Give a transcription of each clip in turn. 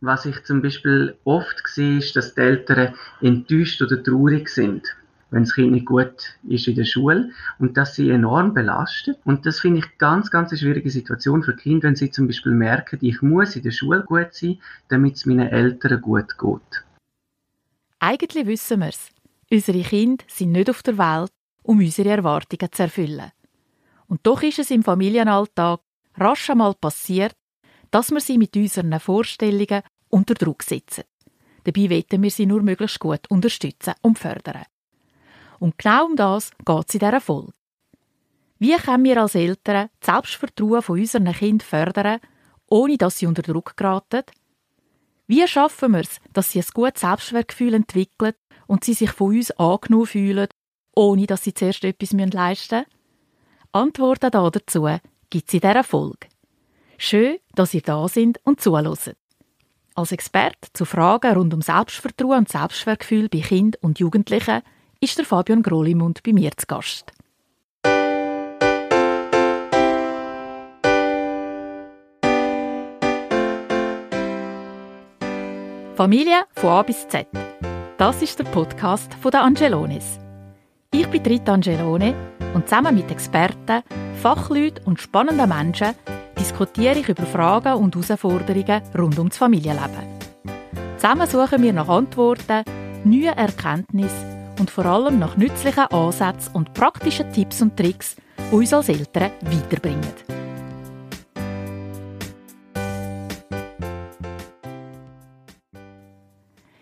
was ich zum Beispiel oft sehe, ist, dass die Eltern enttäuscht oder traurig sind, wenn das Kind nicht gut ist in der Schule und dass sie enorm belastet. Und das finde ich ganz, ganz eine schwierige Situation für Kinder, wenn sie zum Beispiel merken, ich muss in der Schule gut sein, damit es meinen Eltern gut geht. Eigentlich wissen wir es. Unsere Kinder sind nicht auf der Welt, um unsere Erwartungen zu erfüllen. Und doch ist es im Familienalltag rasch einmal passiert, dass wir sie mit unseren Vorstellungen unter Druck setzen. Dabei wollen wir sie nur möglichst gut unterstützen und fördern. Und genau um das geht es in dieser Folge. Wie können wir als Eltern das Selbstvertrauen von unseren Kindern fördern, ohne dass sie unter Druck geraten? Wie schaffen wir es, dass sie ein gutes Selbstwertgefühl entwickeln und sie sich von uns angenommen fühlen, ohne dass sie zuerst etwas leisten müssen? Antworten dazu gibt es in dieser Folge. Schön, dass ihr da sind und zuhört. Als Experte zu Fragen rund um Selbstvertrauen und Selbstwertgefühl bei Kindern und Jugendlichen ist der Fabian Grolimund bei mir zu Gast. Familie von A bis Z. Das ist der Podcast von der Angelones. Ich bin Rita Angelone und zusammen mit Experten, Fachleuten und spannenden Menschen diskutiere ich über Fragen und Herausforderungen rund um das Familienleben. Zusammen suchen wir nach Antworten, neuen Erkenntnissen und vor allem nach nützlichen Ansätzen und praktischen Tipps und Tricks, die uns als Eltern weiterbringen.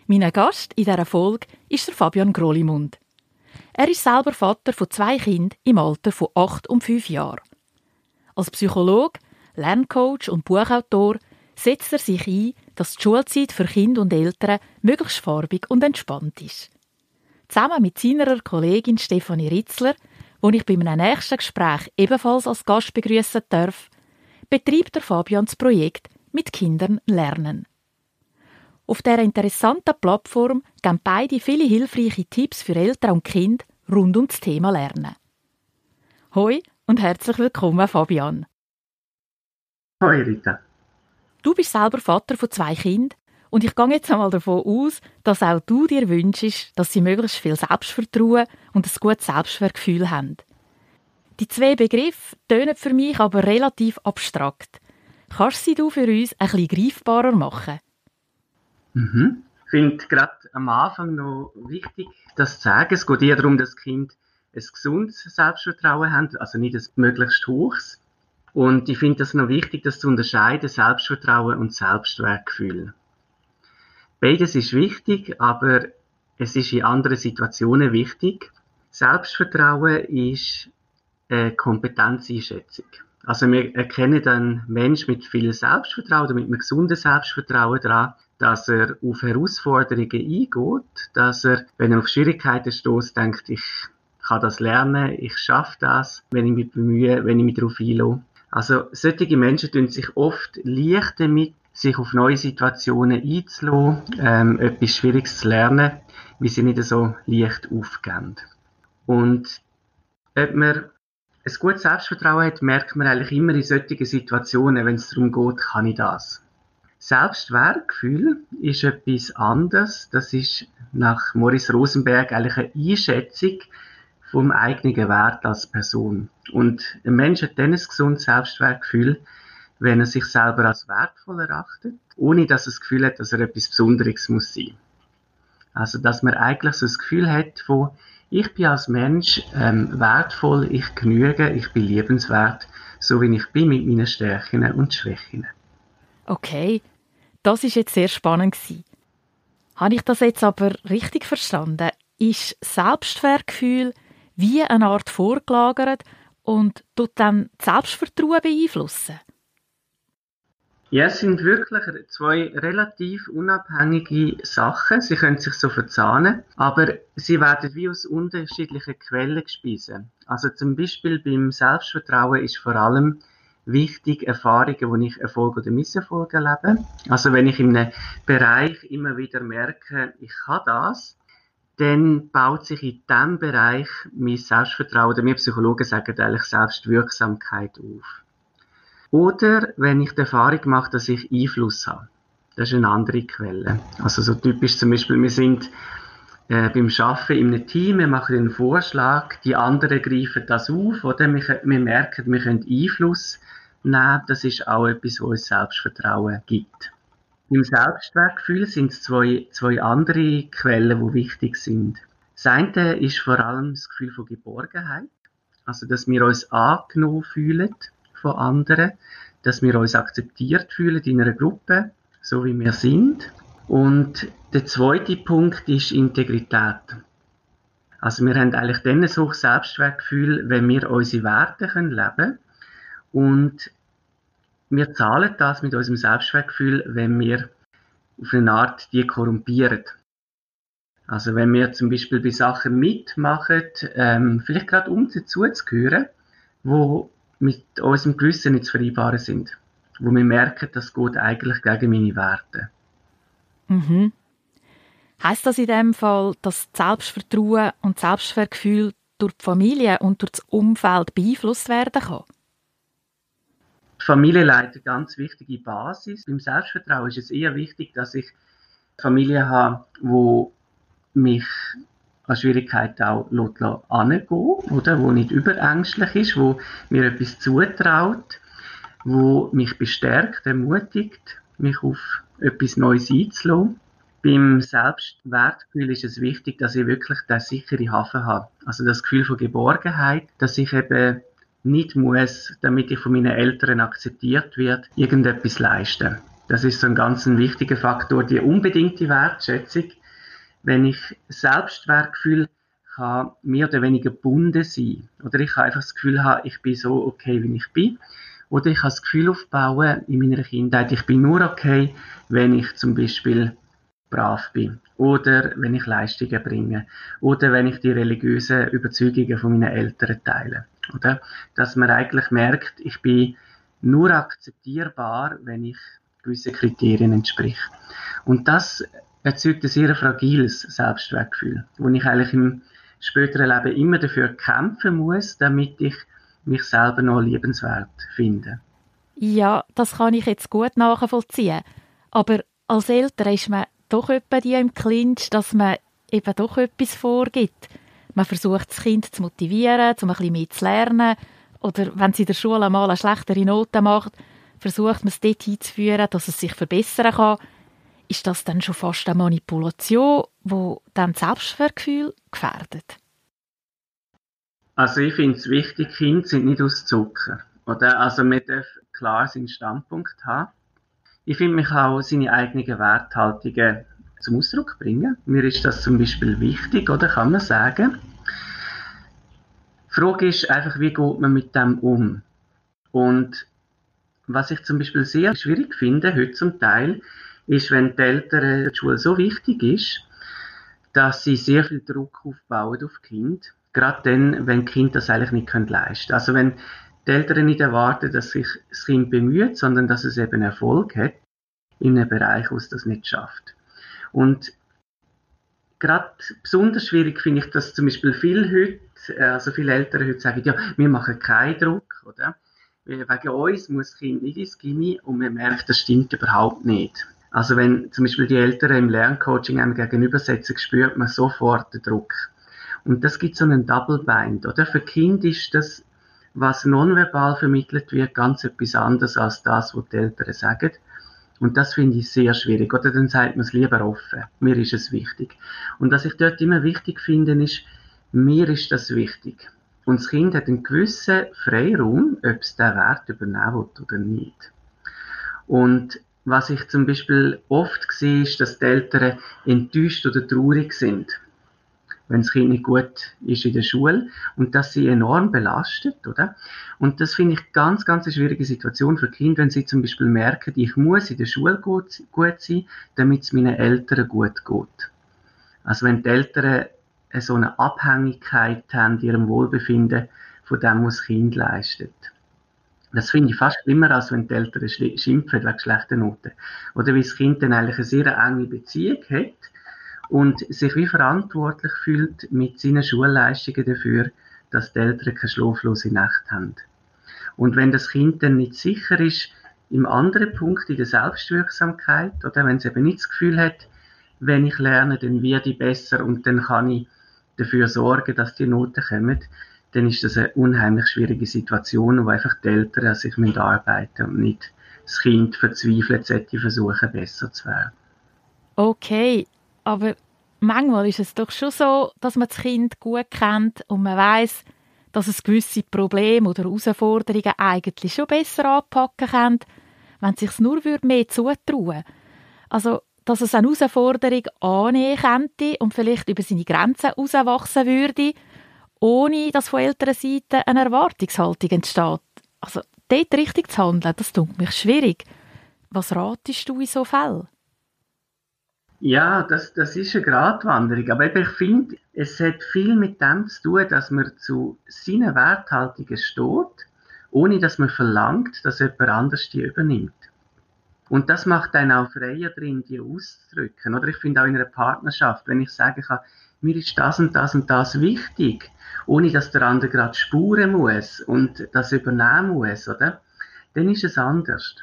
Mein Gast in dieser Folge ist der Fabian Grolimund. Er ist selber Vater von zwei Kindern im Alter von acht und fünf Jahren. Als Psychologe, Lerncoach und Buchautor setzt er sich ein, dass die Schulzeit für Kinder und Eltern möglichst farbig und entspannt ist. Zusammen mit seiner Kollegin Stefanie Ritzler, die ich bei einem nächsten Gespräch ebenfalls als Gast begrüßen darf, betreibt der Fabian das Projekt mit Kindern lernen. Auf dieser interessanten Plattform geben beide viele hilfreiche Tipps für Eltern und Kinder rund um das Thema Lernen. Hoi und herzlich willkommen, Fabian. Hoi, Rita. Du bist selber Vater von zwei Kindern und ich gehe jetzt einmal davon aus, dass auch du dir wünschst, dass sie möglichst viel Selbstvertrauen und ein gutes Selbstwertgefühl haben. Die zwei Begriffe tönen für mich aber relativ abstrakt. Kannst sie du für uns ein bisschen greifbarer machen? Mhm. Ich finde gerade am Anfang noch wichtig, das zu sagen. Es geht eher darum, dass Kind ein gesundes Selbstvertrauen haben, also nicht ein möglichst hohes. Und ich finde das noch wichtig, das zu unterscheiden, Selbstvertrauen und Selbstwertgefühl. Beides ist wichtig, aber es ist in anderen Situationen wichtig. Selbstvertrauen ist eine Kompetenzeinschätzung. Also wir erkennen einen Mensch mit viel Selbstvertrauen oder mit einem gesunden Selbstvertrauen daran, dass er auf Herausforderungen eingeht, dass er, wenn er auf Schwierigkeiten stößt, denkt, ich kann das lernen, ich schaffe das, wenn ich mich bemühe, wenn ich mich darauf einlasse. Also solche Menschen tun sich oft leicht damit, sich auf neue Situationen einzulassen, ähm, etwas Schwieriges zu lernen, wie sie nicht so leicht aufgehen. Und ob man ein gutes Selbstvertrauen hat, merkt man eigentlich immer in solchen Situationen, wenn es darum geht, kann ich das. Selbstwertgefühl ist etwas anderes. Das ist nach Morris Rosenberg eigentlich eine Einschätzung vom eigenen Wert als Person. Und ein Mensch hat dann ein gesundes Selbstwertgefühl, wenn er sich selber als wertvoll erachtet, ohne dass er das Gefühl hat, dass er etwas Besonderes muss sein. Also, dass man eigentlich so das Gefühl hat von, ich bin als Mensch ähm, wertvoll, ich genüge, ich bin liebenswert, so wie ich bin mit meinen Stärken und Schwächen. Okay, das ist jetzt sehr spannend gewesen. Habe ich das jetzt aber richtig verstanden? Ist Selbstwertgefühl wie eine Art vorgelagert und tut dann das Selbstvertrauen beeinflussen? Ja, es sind wirklich zwei relativ unabhängige Sachen. Sie können sich so verzahnen, aber sie werden wie aus unterschiedlichen Quellen gespeisen. Also zum Beispiel beim Selbstvertrauen ist vor allem wichtig Erfahrungen, wo ich Erfolg oder Misserfolg erlebe. Also wenn ich in einem Bereich immer wieder merke, ich kann das, dann baut sich in diesem Bereich mein Selbstvertrauen, oder wir Psychologen sagen eigentlich Selbstwirksamkeit auf. Oder wenn ich die Erfahrung mache, dass ich Einfluss habe. Das ist eine andere Quelle. Also so typisch zum Beispiel, wir sind äh, beim Arbeiten in einem Team, wir machen einen Vorschlag, die anderen greifen das auf, oder? Wir, wir merken, wir können Einfluss nehmen. Das ist auch etwas, was uns Selbstvertrauen gibt. Im Selbstwertgefühl sind es zwei, zwei andere Quellen, die wichtig sind. Das eine ist vor allem das Gefühl von Geborgenheit. Also, dass wir uns angenommen fühlen von anderen, dass wir uns akzeptiert fühlen in einer Gruppe, so wie wir sind. Und der zweite Punkt ist Integrität. Also wir haben eigentlich dann ein hohes Selbstwertgefühl, wenn wir unsere Werte können leben und wir zahlen das mit unserem Selbstwertgefühl, wenn wir auf eine Art die korrumpieren. Also wenn wir zum Beispiel bei Sachen mitmachen, ähm, vielleicht gerade um zuzugehören, wo mit unserem Gewissen nicht zu vereinbaren sind. Wo wir merken, das geht eigentlich gegen meine Werte. Mhm. Heißt das in dem Fall, dass Selbstvertrauen und Selbstwertgefühl durch die Familie und durch das Umfeld beeinflusst werden kann? Familie leitet eine ganz wichtige Basis. Beim Selbstvertrauen ist es eher wichtig, dass ich Familie habe, wo mich an Schwierigkeiten auch angehen oder wo nicht überängstlich ist, wo mir etwas zutraut, wo mich bestärkt, ermutigt, mich auf etwas Neues einzulassen. Beim Selbstwertgefühl ist es wichtig, dass ich wirklich den sicheren Hafen habe. Also das Gefühl von Geborgenheit, dass ich eben nicht muss, damit ich von meinen Eltern akzeptiert wird, irgendetwas leisten. Das ist so ein ganz wichtiger Faktor, die unbedingte Wertschätzung, wenn ich Selbstwertgefühl kann mehr oder weniger gebunden sein. Oder ich habe einfach das Gefühl haben, ich bin so okay, wie ich bin. Oder ich habe das Gefühl aufbauen in meiner Kindheit, ich bin nur okay, wenn ich zum Beispiel brav bin. Oder wenn ich Leistungen bringe. Oder wenn ich die religiösen Überzeugungen von meinen Eltern teile. Oder? Dass man eigentlich merkt, ich bin nur akzeptierbar, wenn ich gewisse Kriterien entsprich. Und das erzeugt ein sehr fragiles Selbstwertgefühl, wo ich eigentlich im späteren Leben immer dafür kämpfen muss, damit ich mich selber noch liebenswert finde. Ja, das kann ich jetzt gut nachvollziehen. Aber als Eltern ist man doch etwa die im Clinch, dass man eben doch etwas vorgibt. Man versucht, das Kind zu motivieren, um ein bisschen mehr zu lernen. Oder wenn sie in der Schule mal eine schlechtere Note macht, versucht man es dort hinzuführen, dass es sich verbessern kann ist das dann schon fast eine Manipulation, wo dann das Selbstwertgefühl gefährdet? Also ich finde es wichtig, Kinder sind nicht aus Zucker. Oder? Also man darf klar seinen Standpunkt haben. Ich finde mich auch seine eigenen Werthaltungen zum Ausdruck bringen. Mir ist das zum Beispiel wichtig, oder kann man sagen. Die Frage ist einfach, wie geht man mit dem um? Und was ich zum Beispiel sehr schwierig finde, heute zum Teil, ist, wenn die Eltern die Schule so wichtig ist, dass sie sehr viel Druck aufbauen auf Kind. Gerade dann, wenn Kind das eigentlich nicht leisten können. Also wenn die Eltern nicht erwarten, dass sich das Kind bemüht, sondern dass es eben Erfolg hat in einem Bereich, wo es das nicht schafft. Und gerade besonders schwierig finde ich, dass zum Beispiel viele heute, also viele Eltern heute sagen, ja, wir machen keinen Druck, oder? Wegen uns muss das Kind nicht ins Gimmi und man merkt, das stimmt überhaupt nicht. Also wenn zum Beispiel die Eltern im Lerncoaching einem gegenübersetzen, spürt man sofort den Druck. Und das gibt so einen Double Bind, oder? Für Kind ist das, was nonverbal vermittelt wird, ganz etwas anderes als das, was die Eltern sagen. Und das finde ich sehr schwierig. Oder dann sagt man es lieber offen. Mir ist es wichtig. Und was ich dort immer wichtig finde, ist, mir ist das wichtig. Und das Kind hat einen gewissen Freiraum, ob es den Wert übernehmen will oder nicht. Und was ich zum Beispiel oft sehe, ist, dass die Eltern enttäuscht oder traurig sind, wenn das Kind nicht gut ist in der Schule und das sie enorm belastet, oder? Und das finde ich ganz, ganz eine schwierige Situation für Kinder, wenn sie zum Beispiel merken, ich muss in der Schule gut, gut sein, damit es meinen Eltern gut geht. Also wenn die Eltern so eine Abhängigkeit haben, ihrem Wohlbefinden von dem, was Kind leistet. Das finde ich fast schlimmer, als wenn die Eltern schimpfen wegen schlechter Noten. Oder wie das Kind dann eigentlich eine sehr enge Beziehung hat und sich wie verantwortlich fühlt mit seinen Schulleistungen dafür, dass die Eltern keine schlaflose Nacht haben. Und wenn das Kind dann nicht sicher ist, im anderen Punkt, in der Selbstwirksamkeit, oder wenn es eben nicht das Gefühl hat, wenn ich lerne, dann werde ich besser und dann kann ich dafür sorgen, dass die Noten kommen, dann ist das eine unheimlich schwierige Situation, wo einfach die Eltern an sich arbeiten und nicht das Kind verzweifelt sollte versuchen, besser zu werden. Okay, aber manchmal ist es doch schon so, dass man das Kind gut kennt und man weiß, dass es gewisse Probleme oder Herausforderungen eigentlich schon besser anpacken kann, wenn es sich nur mehr zutrauen Also, dass es eine Herausforderung annehmen könnte und vielleicht über seine Grenzen herauswachsen würde, ohne dass von älterer Seite eine Erwartungshaltung entsteht. Also, dort richtig zu handeln, das tut mich schwierig. Was ratest du in so Fällen? Ja, das, das ist eine Gratwanderung. Aber ich finde, es hat viel mit dem zu tun, dass man zu seinen Werthaltungen steht, ohne dass man verlangt, dass jemand anders die übernimmt. Und das macht einen auch freier drin, die auszudrücken. Oder ich finde auch in einer Partnerschaft, wenn ich sagen kann, mir ist das und das und das wichtig, ohne dass der andere gerade spuren muss und das übernehmen muss, oder? Dann ist es anders.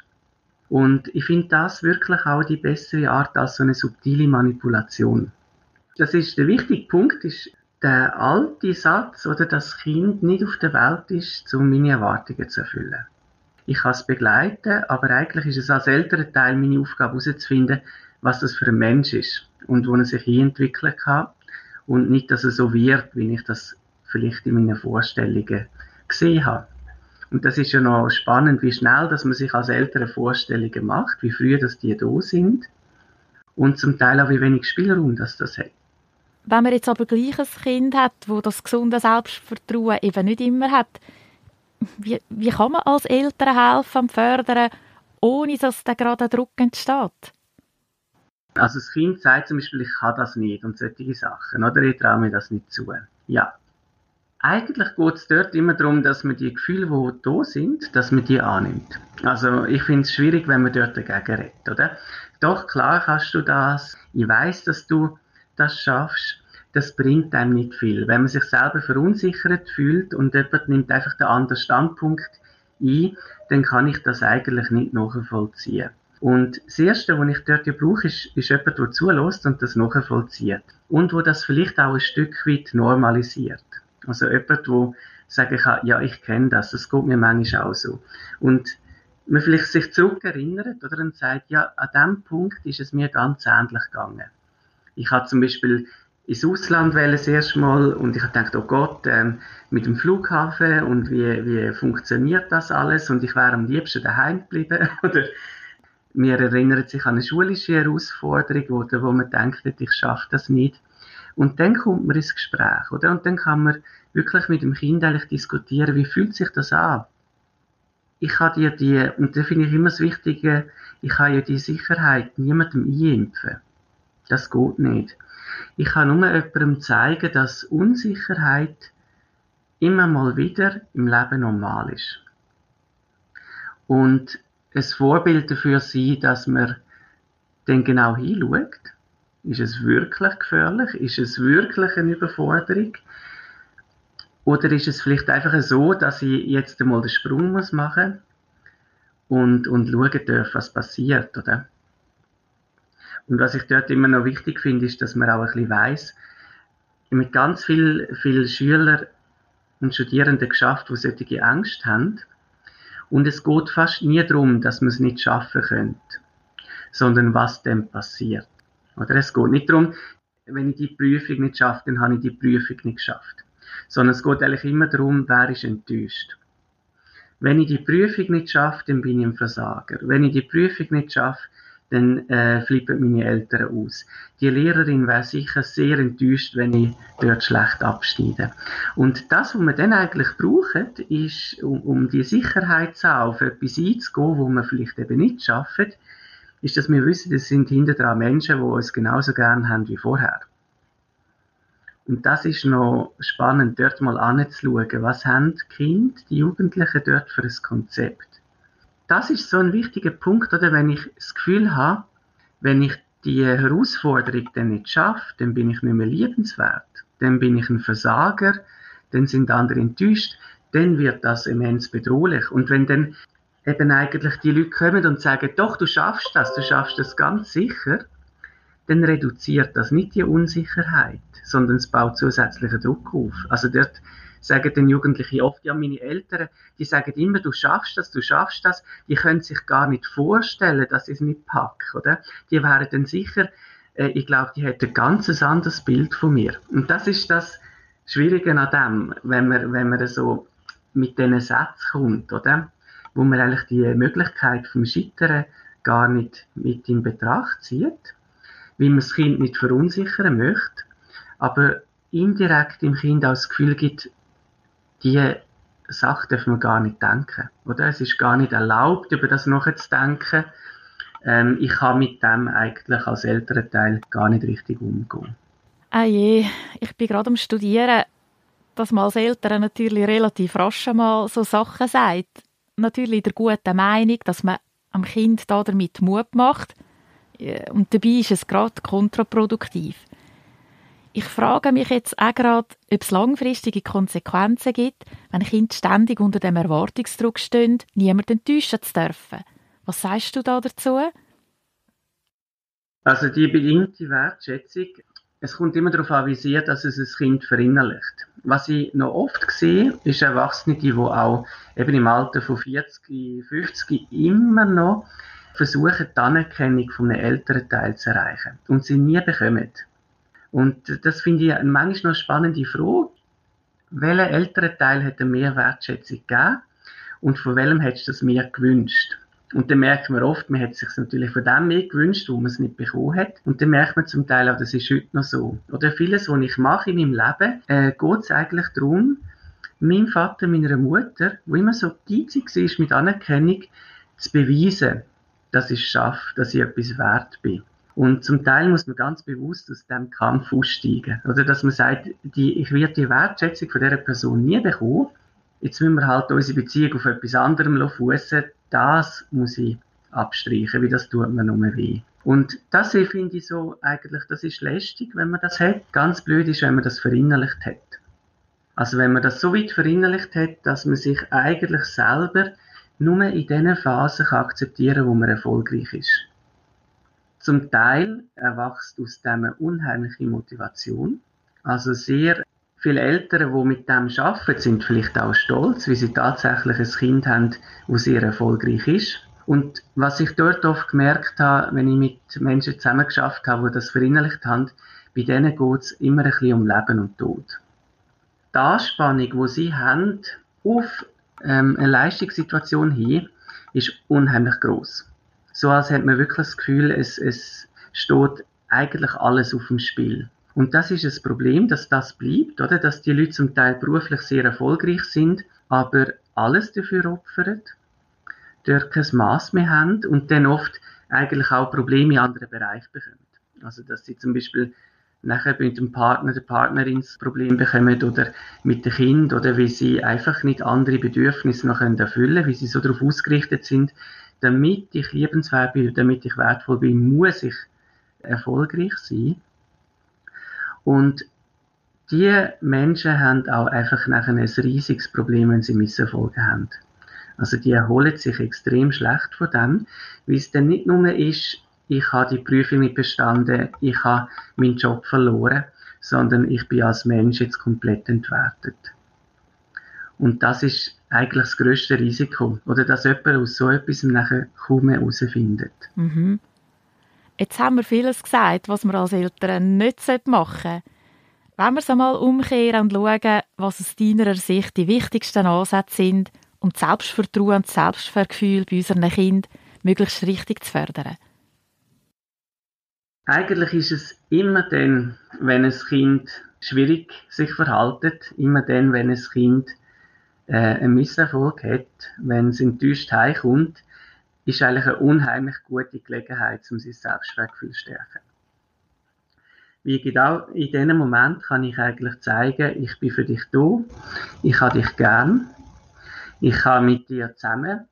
Und ich finde das wirklich auch die bessere Art als so eine subtile Manipulation. Das ist der wichtige Punkt, ist der alte Satz, oder das Kind nicht auf der Welt ist, um meine Erwartungen zu erfüllen. Ich kann es begleiten, aber eigentlich ist es als älterer Teil meine Aufgabe herauszufinden, was das für ein Mensch ist und wo er sich entwickeln kann und nicht, dass er so wird, wie ich das vielleicht in meinen Vorstellungen gesehen habe. Und das ist ja noch spannend, wie schnell, dass man sich als Eltern Vorstellungen macht, wie früh, dass die da sind und zum Teil auch wie wenig Spielraum, dass das hat. Wenn man jetzt aber gleich ein Kind hat, wo das gesunde Selbstvertrauen eben nicht immer hat, wie, wie kann man als Eltern helfen und fördern, ohne dass da gerade Druck entsteht? Also das Kind sagt zum Beispiel, ich kann das nicht und solche Sachen, oder ich traue mir das nicht zu. Ja. Eigentlich geht es dort immer darum, dass man die Gefühle, die da sind, dass man die annimmt. Also ich finde es schwierig, wenn man dort dagegen redet, oder? Doch, klar kannst du das. Ich weiß, dass du das schaffst. Das bringt einem nicht viel. Wenn man sich selber verunsichert fühlt und jemand nimmt einfach den anderen Standpunkt ein, dann kann ich das eigentlich nicht nachvollziehen. Und das Erste, was ich dort brauche, ist, ist jemand, der zulässt und das nachvollzieht. Und wo das vielleicht auch ein Stück weit normalisiert. Also jemand, der sagen kann, ja, ich kenne das, das geht mir manchmal auch so. Und man vielleicht sich zurückerinnert oder und sagt, ja, an dem Punkt ist es mir ganz ähnlich gegangen. Ich habe zum Beispiel ins Ausland wählen das erste Mal und ich habe gedacht, oh Gott, ähm, mit dem Flughafen und wie, wie funktioniert das alles und ich wäre am liebsten daheim geblieben oder mir erinnert sich an eine schulische Herausforderung, oder wo man denkt, ich schaffe das nicht. Und dann kommt man ins Gespräch, oder? Und dann kann man wirklich mit dem Kind eigentlich diskutieren, wie fühlt sich das an? Ich kann dir die, und da finde ich immer das Wichtige, ich kann ja die Sicherheit niemandem einimpfen. Das geht nicht. Ich kann nur jemandem zeigen, dass Unsicherheit immer mal wieder im Leben normal ist. Und ein Vorbild dafür sein, dass man dann genau hinschaut. Ist es wirklich gefährlich? Ist es wirklich eine Überforderung? Oder ist es vielleicht einfach so, dass ich jetzt einmal den Sprung muss machen und, und schauen darf, was passiert, oder? Und was ich dort immer noch wichtig finde, ist, dass man auch ein bisschen weiss, mit ganz vielen viel Schülern und Studierenden geschafft, die solche Angst haben, und es geht fast nie darum, dass man es nicht schaffen könnte, sondern was dem passiert. Oder es geht nicht darum, wenn ich die Prüfung nicht schaffe, dann habe ich die Prüfung nicht geschafft. Sondern es geht eigentlich immer darum, wer ist enttäuscht. Wenn ich die Prüfung nicht schaffe, dann bin ich ein Versager. Wenn ich die Prüfung nicht schaffe, dann äh, flippen meine Eltern aus. Die Lehrerin wäre sicher sehr enttäuscht, wenn ich dort schlecht abschneide. Und das, was wir dann eigentlich brauchen, ist, um, um die Sicherheit zu haben, auf etwas einzugehen, wo wir vielleicht eben nicht schaffen, ist, dass wir wissen, das sind hinter Menschen, die uns genauso gern haben wie vorher. Und das ist noch spannend, dort mal anzuschauen, was haben die Kinder, die Jugendlichen dort für ein Konzept? Das ist so ein wichtiger Punkt, oder wenn ich das Gefühl habe, wenn ich die Herausforderung dann nicht schaffe, dann bin ich nicht mehr liebenswert, dann bin ich ein Versager, dann sind andere enttäuscht, dann wird das immens bedrohlich. Und wenn dann eben eigentlich die Leute kommen und sagen, doch, du schaffst das, du schaffst das ganz sicher, dann reduziert das nicht die Unsicherheit, sondern es baut zusätzlichen Druck auf. Also dort sagen den Jugendlichen oft, ja, meine Eltern, die sagen immer, du schaffst das, du schaffst das, die können sich gar nicht vorstellen, dass ich es nicht packe, oder? Die wären dann sicher, äh, ich glaube, die hätten ein ganz anderes Bild von mir. Und das ist das Schwierige an dem, wenn man, wenn man so mit diesen Sätzen kommt, oder? Wo man eigentlich die Möglichkeit vom Scheitern gar nicht mit in Betracht zieht, wie man das Kind nicht verunsichern möchte, aber indirekt dem Kind auch das Gefühl gibt, die Sache dürfen wir gar nicht denken. Oder? Es ist gar nicht erlaubt, über das nachzudenken. Ähm, ich kann mit dem eigentlich als älterer Teil gar nicht richtig umgehen. Ah je, ich bin gerade am Studieren, dass man als Eltern natürlich relativ rasch mal so Sachen sagt. Natürlich der guten Meinung, dass man am Kind da damit Mut macht. Und dabei ist es gerade kontraproduktiv. Ich frage mich jetzt auch gerade, ob es langfristige Konsequenzen gibt, wenn Kinder ständig unter dem Erwartungsdruck stehen, niemanden enttäuschen zu dürfen. Was sagst du da dazu? Also die bedingte Wertschätzung, es kommt immer darauf an, wie sehr dass es ein Kind verinnerlicht. Was ich noch oft sehe, ist Erwachsene, die auch eben im Alter von 40, 50 immer noch versuchen, die Anerkennung von einem älteren Teil zu erreichen und sie nie bekommen. Und das finde ich manchmal noch eine spannende Frage. Welcher ältere Teil hätte mehr Wertschätzung gegeben? Und von welchem hättest du das mehr gewünscht? Und dann merkt man oft, man hätte sich natürlich von dem mehr gewünscht, wo man es nicht bekommen hat. Und dann merkt man zum Teil auch, das ist heute noch so. Oder vieles, was ich mache in meinem Leben, äh, geht es eigentlich darum, meinem Vater, meiner Mutter, wo immer so geizig war mit Anerkennung, zu beweisen, dass ich es schaffe, dass ich etwas wert bin. Und zum Teil muss man ganz bewusst aus dem Kampf aussteigen. Oder dass man sagt, die, ich werde die Wertschätzung von dieser Person nie bekommen. Jetzt müssen wir halt unsere Beziehung auf etwas anderem fussen. Das muss ich abstreichen, weil das tut mir nur weh. Und das finde ich so, eigentlich, das ist lästig, wenn man das hat. Ganz blöd ist, wenn man das verinnerlicht hat. Also wenn man das so weit verinnerlicht hat, dass man sich eigentlich selber nur in diesen Phasen akzeptieren kann, wo man erfolgreich ist. Zum Teil erwachst aus dem unheimliche Motivation. Also sehr viele Eltern, die mit dem arbeiten, sind vielleicht auch stolz, wie sie tatsächlich ein Kind haben, das sehr erfolgreich ist. Und was ich dort oft gemerkt habe, wenn ich mit Menschen zusammengeschafft habe, die das verinnerlicht haben, bei denen geht es immer ein bisschen um Leben und Tod. Die Anspannung, die sie haben, auf ähm, eine Leistungssituation hin, ist unheimlich groß so als hätte man wirklich das Gefühl, es, es steht eigentlich alles auf dem Spiel. Und das ist das Problem, dass das bleibt, oder? Dass die Leute zum Teil beruflich sehr erfolgreich sind, aber alles dafür opfern, dort kein Maß mehr haben und dann oft eigentlich auch Probleme in anderen Bereichen bekommen. Also, dass sie zum Beispiel nachher mit dem Partner, der Partnerin das Problem bekommen oder mit dem Kind oder wie sie einfach nicht andere Bedürfnisse noch erfüllen können, wie sie so darauf ausgerichtet sind, damit ich liebenswert bin, damit ich wertvoll bin, muss ich erfolgreich sein. Und die Menschen haben auch einfach nachher ein riesiges Problem, wenn sie Misserfolge haben. Also die erholen sich extrem schlecht von dem, weil es dann nicht nur ist, ich habe die Prüfung nicht bestanden, ich habe meinen Job verloren, sondern ich bin als Mensch jetzt komplett entwertet. Und das ist eigentlich das grösste Risiko. Oder dass jemand aus so etwas nachher kaum mehr herausfindet. Mhm. Jetzt haben wir vieles gesagt, was man als Eltern nicht machen sollte. Wenn wir es einmal umkehren und schauen, was aus deiner Sicht die wichtigsten Ansätze sind, um das Selbstvertrauen und das Selbstvergefühl bei unseren Kindern möglichst richtig zu fördern. Eigentlich ist es immer dann, wenn ein Kind schwierig sich verhaltet, immer dann, wenn ein Kind äh, einen Misserfolg hat, wenn es enttäuscht heimkommt, ist eigentlich eine unheimlich gute Gelegenheit, um sein Selbstwertgefühl zu stärken. Wie genau in diesem Moment kann ich eigentlich zeigen, ich bin für dich da, ich habe dich gern, ich kann mit dir zusammen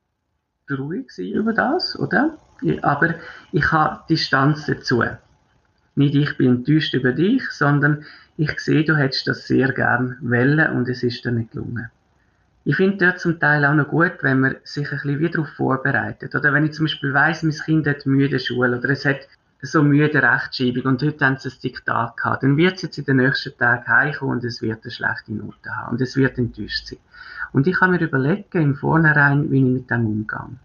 ruhig sein über das, oder? Aber ich habe Distanz dazu. Nicht ich bin enttäuscht über dich, sondern ich sehe, du hättest das sehr gern wollen und es ist dir nicht gelungen. Ich finde dort zum Teil auch noch gut, wenn man sich ein bisschen wieder darauf vorbereitet. Oder wenn ich zum Beispiel weiss, mein Kind hat müde Schule oder es hat so müde Rechtschreibung und heute haben sie ein Diktat gehabt, dann wird es jetzt in den nächsten Tagen heimkommen und es wird eine schlechte Note haben und es wird enttäuscht sein. Und ich kann mir überlegen im Vornherein, wie ich mit dem umgehe.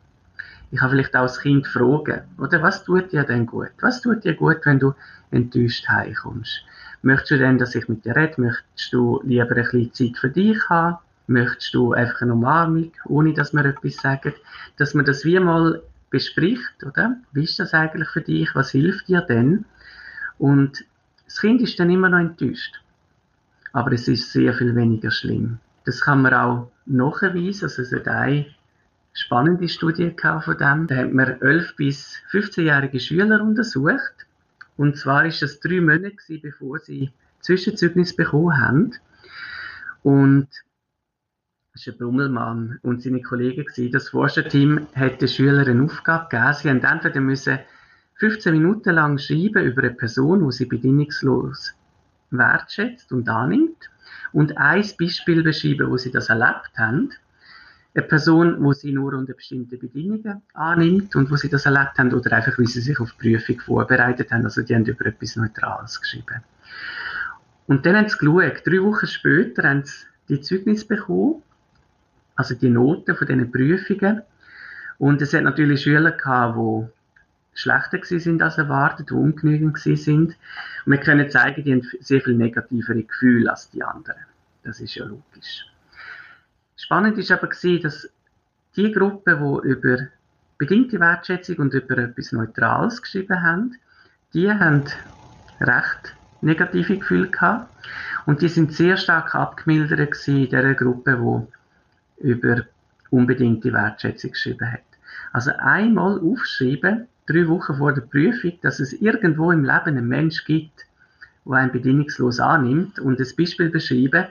Ich kann vielleicht auch das Kind fragen, oder was tut dir denn gut? Was tut dir gut, wenn du enttäuscht heimkommst? Möchtest du denn, dass ich mit dir rede? Möchtest du lieber ein bisschen Zeit für dich haben? Möchtest du einfach eine Umarmung, ohne dass wir etwas sagen? Dass man das wie mal bespricht, oder? Wie ist das eigentlich für dich? Was hilft dir denn? Und das Kind ist dann immer noch enttäuscht. Aber es ist sehr viel weniger schlimm. Das kann man auch nachweisen. Also es hat eine spannende Studie von dem. Da hat man 11- bis 15-jährige Schüler untersucht. Und zwar ist das drei Monate bevor sie Zwischenzeugnis bekommen haben. Und war ein Brummelmann und seine Kollegen. Gewesen. Das Forscherteam hat den Schülern eine Aufgabe gegeben. Sie haben entweder müssen 15 Minuten lang schreiben über eine Person, die sie bedingungslos wertschätzt und annimmt und ein Beispiel beschreiben, wo sie das erlebt haben. Eine Person, wo sie nur unter bestimmten Bedingungen annimmt und wo sie das erlebt haben oder einfach, wie sie sich auf die Prüfung vorbereitet haben. Also die haben über etwas Neutrales geschrieben. Und dann haben sie geschaut, drei Wochen später haben sie die Zeugnis bekommen also die Noten von diesen Prüfungen. Und es hat natürlich Schüler gehabt, die schlechter sind als erwartet, die ungenügend sind. Und wir können zeigen, die haben sehr viel negativere Gefühle als die anderen. Das ist ja logisch. Spannend ist aber gewesen, dass die Gruppe, die über bedingte Wertschätzung und über etwas Neutrales geschrieben haben, die haben recht negative Gefühle gehabt. Und die sind sehr stark abgemildert gewesen in dieser Gruppe, die über unbedingte Wertschätzung geschrieben hat. Also einmal aufschreiben, drei Wochen vor der Prüfung, dass es irgendwo im Leben einen Mensch gibt, der einen bedingungslos annimmt und das Beispiel beschreiben,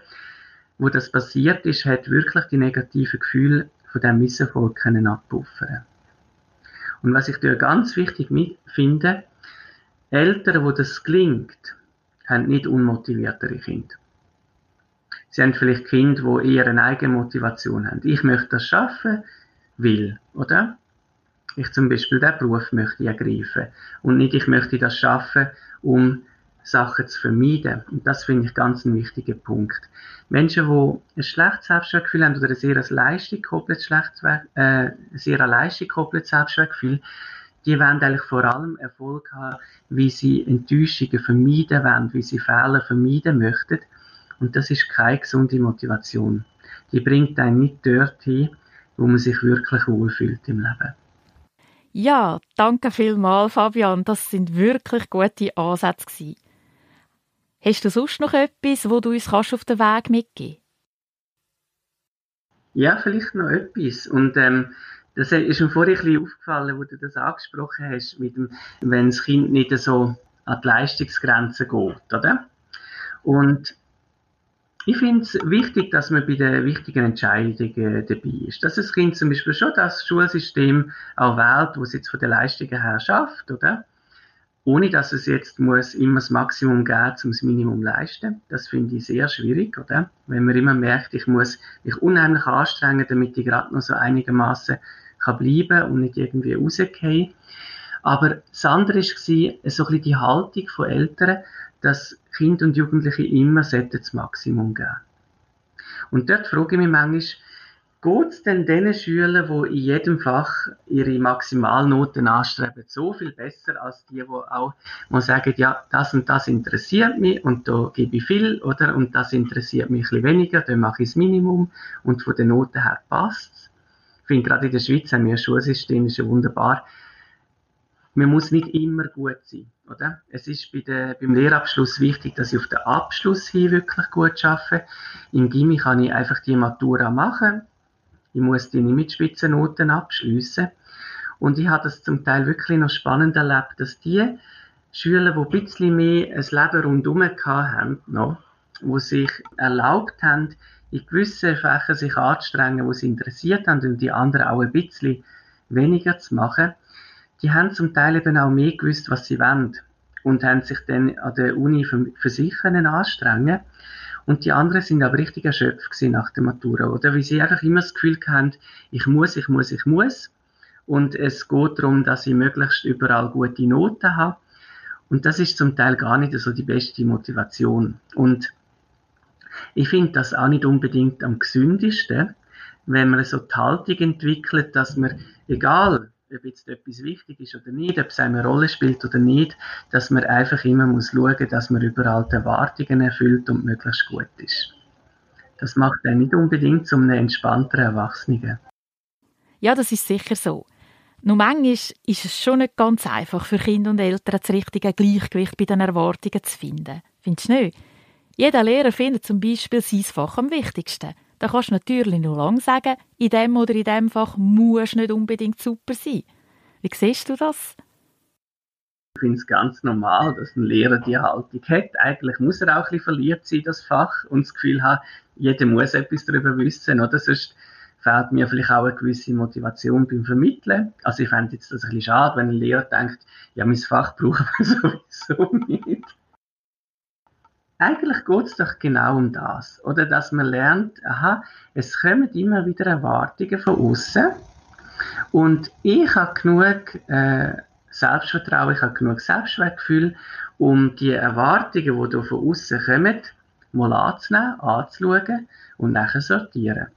wo das passiert ist, hat wirklich die negativen Gefühle von dem Misserfolg können abpuffern. Und was ich da ganz wichtig finde, Eltern, wo das gelingt, haben nicht unmotiviertere Kinder. Sie haben vielleicht Kinder, die eher eine eigene Motivation haben. Ich möchte das schaffen, will, oder? Ich zum Beispiel den Beruf möchte ergreifen. Und nicht, ich möchte das schaffen, um Sachen zu vermeiden. Und das finde ich ganz ein wichtiger Punkt. Menschen, die ein schlechtes Selbstwertgefühl haben oder ein sehr Leistung gekoppeltes, äh, sehr Leistung gekoppeltes Selbstwertgefühl, die wollen eigentlich vor allem Erfolg haben, wie sie Enttäuschungen vermeiden wollen, wie sie Fehler vermeiden möchten. Und das ist keine gesunde Motivation. Die bringt einen nicht dorthin, wo man sich wirklich wohlfühlt im Leben. Ja, danke vielmals, Fabian. Das sind wirklich gute Ansätze gewesen. Hast du sonst noch etwas, wo du uns kannst auf den Weg mitgeben Ja, vielleicht noch etwas. Und ähm, das ist mir vorhin ein bisschen aufgefallen, wo du das angesprochen hast, mit dem, wenn das Kind nicht so an die Leistungsgrenze geht, oder? Und ich finde es wichtig, dass man bei den wichtigen Entscheidungen dabei ist. Dass das Kind zum Beispiel schon das Schulsystem auch wählt, wo es jetzt von den Leistungen her schafft, oder? Ohne dass es jetzt muss immer das Maximum geben, um das Minimum leisten. Das finde ich sehr schwierig, oder? Wenn man immer merkt, ich muss mich unheimlich anstrengen, damit ich gerade noch so einigermaßen kann bleiben und nicht irgendwie rausgehen. Aber das andere war so ein bisschen die Haltung von Eltern, dass Kinder und Jugendliche immer das Maximum geben. Und dort frage ich mich manchmal, geht es denn den Schülern, die in jedem Fach ihre Maximalnoten anstreben, so viel besser als die, die auch mal sagen, ja, das und das interessiert mich und da gebe ich viel, oder? Und das interessiert mich ein bisschen weniger, da mache ich das Minimum und von den Noten her passt es. Ich finde, gerade in der Schweiz haben wir ein Schulsystem, ist ja wunderbar man muss nicht immer gut sein, oder? Es ist bei der, beim Lehrabschluss wichtig, dass ich auf den Abschluss hin wirklich gut schaffe. Im Gimmi kann ich einfach die Matura machen. Ich muss die nicht mit Spitzennoten abschließen. Und ich habe das zum Teil wirklich noch spannend erlebt, dass die Schüler, die ein bisschen mehr ein Leben rundherum haben, noch, wo sich erlaubt haben, in gewissen Fächern sich anzustrengen, wo sie interessiert haben und die anderen auch ein bisschen weniger zu machen, die haben zum Teil eben auch mehr gewusst, was sie wollen und haben sich dann an der Uni für, für sich können anstrengen Und die anderen sind aber richtig erschöpft nach der Matura, oder? Weil sie einfach immer das Gefühl haben, ich muss, ich muss, ich muss. Und es geht darum, dass ich möglichst überall gute Noten habe. Und das ist zum Teil gar nicht so die beste Motivation. Und ich finde das auch nicht unbedingt am gesündesten, wenn man so die Haltung entwickelt, dass man, egal ob jetzt etwas wichtig ist oder nicht, ob es eine Rolle spielt oder nicht, dass man einfach immer muss schauen, dass man überall die Erwartungen erfüllt und möglichst gut ist. Das macht einen nicht unbedingt zum einem entspannteren Erwachsenen. Ja, das ist sicher so. Nur manchmal ist es schon nicht ganz einfach für Kinder und Eltern, das richtige Gleichgewicht bei den Erwartungen zu finden. Findest du nicht? Jeder Lehrer findet zum Beispiel sein Fach am wichtigsten. Da kannst du natürlich nur lang sagen, in dem oder in dem Fach muss nicht unbedingt super sein. Wie siehst du das? Ich finde es ganz normal, dass ein Lehrer die Haltung hat. Eigentlich muss er auch ein bisschen verliebt sein, das Fach, und das Gefühl haben, jeder muss etwas darüber wissen, oder? Sonst fehlt mir vielleicht auch eine gewisse Motivation beim Vermitteln. Also ich fände jetzt das ein bisschen schade, wenn ein Lehrer denkt, ja, mein Fach brauchen wir sowieso nicht. Eigentlich geht es doch genau um das, oder? Dass man lernt, aha, es kommen immer wieder Erwartungen von außen und ich habe genug äh, Selbstvertrauen, ich habe genug Selbstwertgefühl, um die Erwartungen, die da von außen kommen, mal anzunehmen, anzuschauen und nachher sortieren.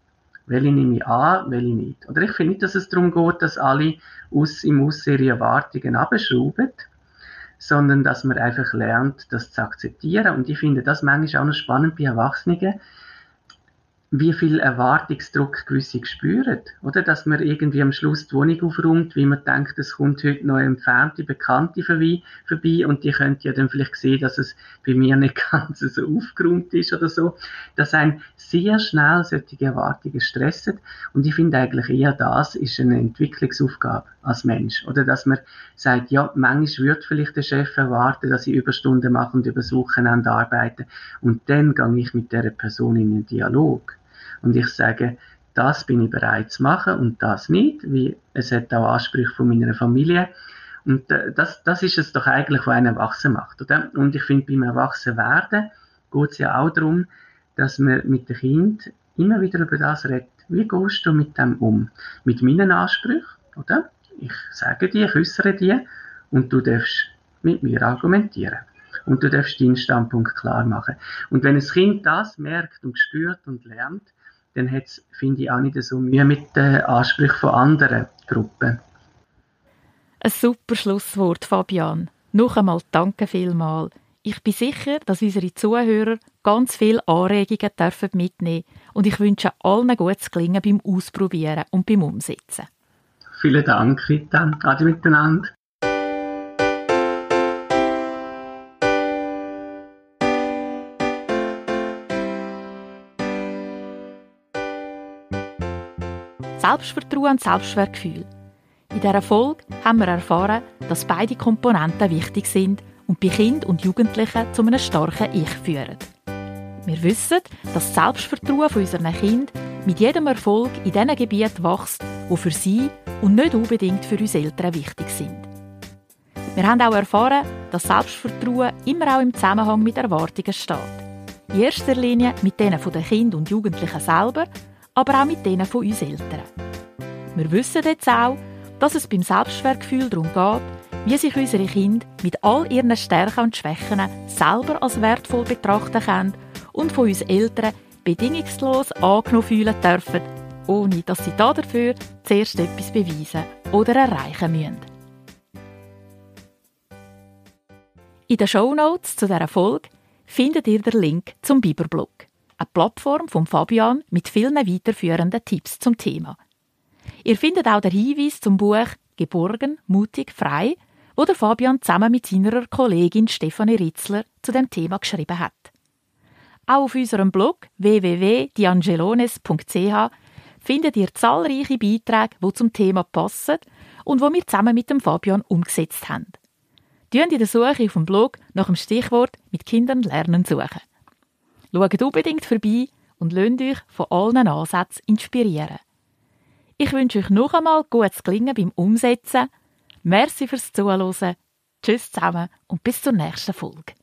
Welche nehme ich an, welche nicht. Oder ich finde nicht, dass es darum geht, dass alle aus, im Aussen ihre Erwartungen abschrauben, sondern dass man einfach lernt, das zu akzeptieren. Und ich finde das manchmal auch noch spannend bei Erwachsenen, wie viel Erwartungsdruck gewisse spüren. Oder? Dass man irgendwie am Schluss die Wohnung aufräumt, wie man denkt, es kommt heute noch eine entfernte Bekannte vorbei, vorbei und die könnte ja dann vielleicht sehen, dass es bei mir nicht ganz so aufgeräumt ist oder so. Dass ein sehr schnell solche Erwartungen stressen. Und ich finde eigentlich eher das ist eine Entwicklungsaufgabe als Mensch. Oder dass man sagt, ja, manchmal wird vielleicht der Chef erwarten, dass ich Überstunden mache und übers Wochenende arbeite. Und dann gehe ich mit der Person in einen Dialog und ich sage, das bin ich bereit zu machen und das nicht, wie es hat auch Ansprüche von meiner Familie. Und äh, das, das ist es doch eigentlich, was einen Erwachsen macht, oder? Und ich finde, beim Erwachsenwerden geht es ja auch darum, dass man mit dem Kind immer wieder über das redet. Wie gehst du mit dem um? Mit meinen Ansprüchen, oder? Ich sage dir, ich äußere dir und du darfst mit mir argumentieren. Und du darfst deinen Standpunkt klar machen. Und wenn ein Kind das merkt und spürt und lernt, dann hat es, finde ich, auch nicht so Mühe mit den Ansprüchen von anderen Gruppen. Ein super Schlusswort, Fabian. Noch einmal danke vielmals. Ich bin sicher, dass unsere Zuhörer ganz viele Anregungen dürfen mitnehmen und ich wünsche allen gutes Gelingen beim Ausprobieren und beim Umsetzen. Vielen Dank, Rita. Adi miteinander. Selbstvertrauen und Selbstwertgefühl. In dieser Folge haben wir erfahren, dass beide Komponenten wichtig sind und bei Kind und Jugendlichen zu einem starken Ich führen. Wir wissen, dass das Selbstvertrauen von unseren Kind mit jedem Erfolg in diesen Gebieten wächst, die für sie und nicht unbedingt für uns Eltern wichtig sind. Wir haben auch erfahren, dass Selbstvertrauen immer auch im Zusammenhang mit Erwartungen steht. In erster Linie mit denen der Kind und Jugendlichen selber aber auch mit denen von uns Eltern. Wir wissen jetzt auch, dass es beim Selbstwertgefühl darum geht, wie sich unsere Kinder mit all ihren Stärken und Schwächen selber als wertvoll betrachten können und von uns Eltern bedingungslos angenommen fühlen dürfen, ohne dass sie dafür zuerst etwas beweisen oder erreichen müssen. In den Shownotes zu dieser Folge findet ihr den Link zum Biberblog eine Plattform von Fabian mit vielen weiterführenden Tipps zum Thema. Ihr findet auch den Hinweis zum Buch Geborgen, mutig, frei, wo der Fabian zusammen mit seiner Kollegin Stefanie Ritzler zu dem Thema geschrieben hat. Auch auf unserem Blog www.diangelones.ch findet ihr zahlreiche Beiträge, die zum Thema passen und wo wir zusammen mit dem Fabian umgesetzt haben. Tun in der Suche auf dem Blog nach dem Stichwort mit Kindern lernen suchen. Schaut unbedingt vorbei und lasst euch von allen Ansätzen inspirieren. Ich wünsche euch noch einmal gutes Gelingen beim Umsetzen. Merci fürs Zuhören. Tschüss zusammen und bis zur nächsten Folge.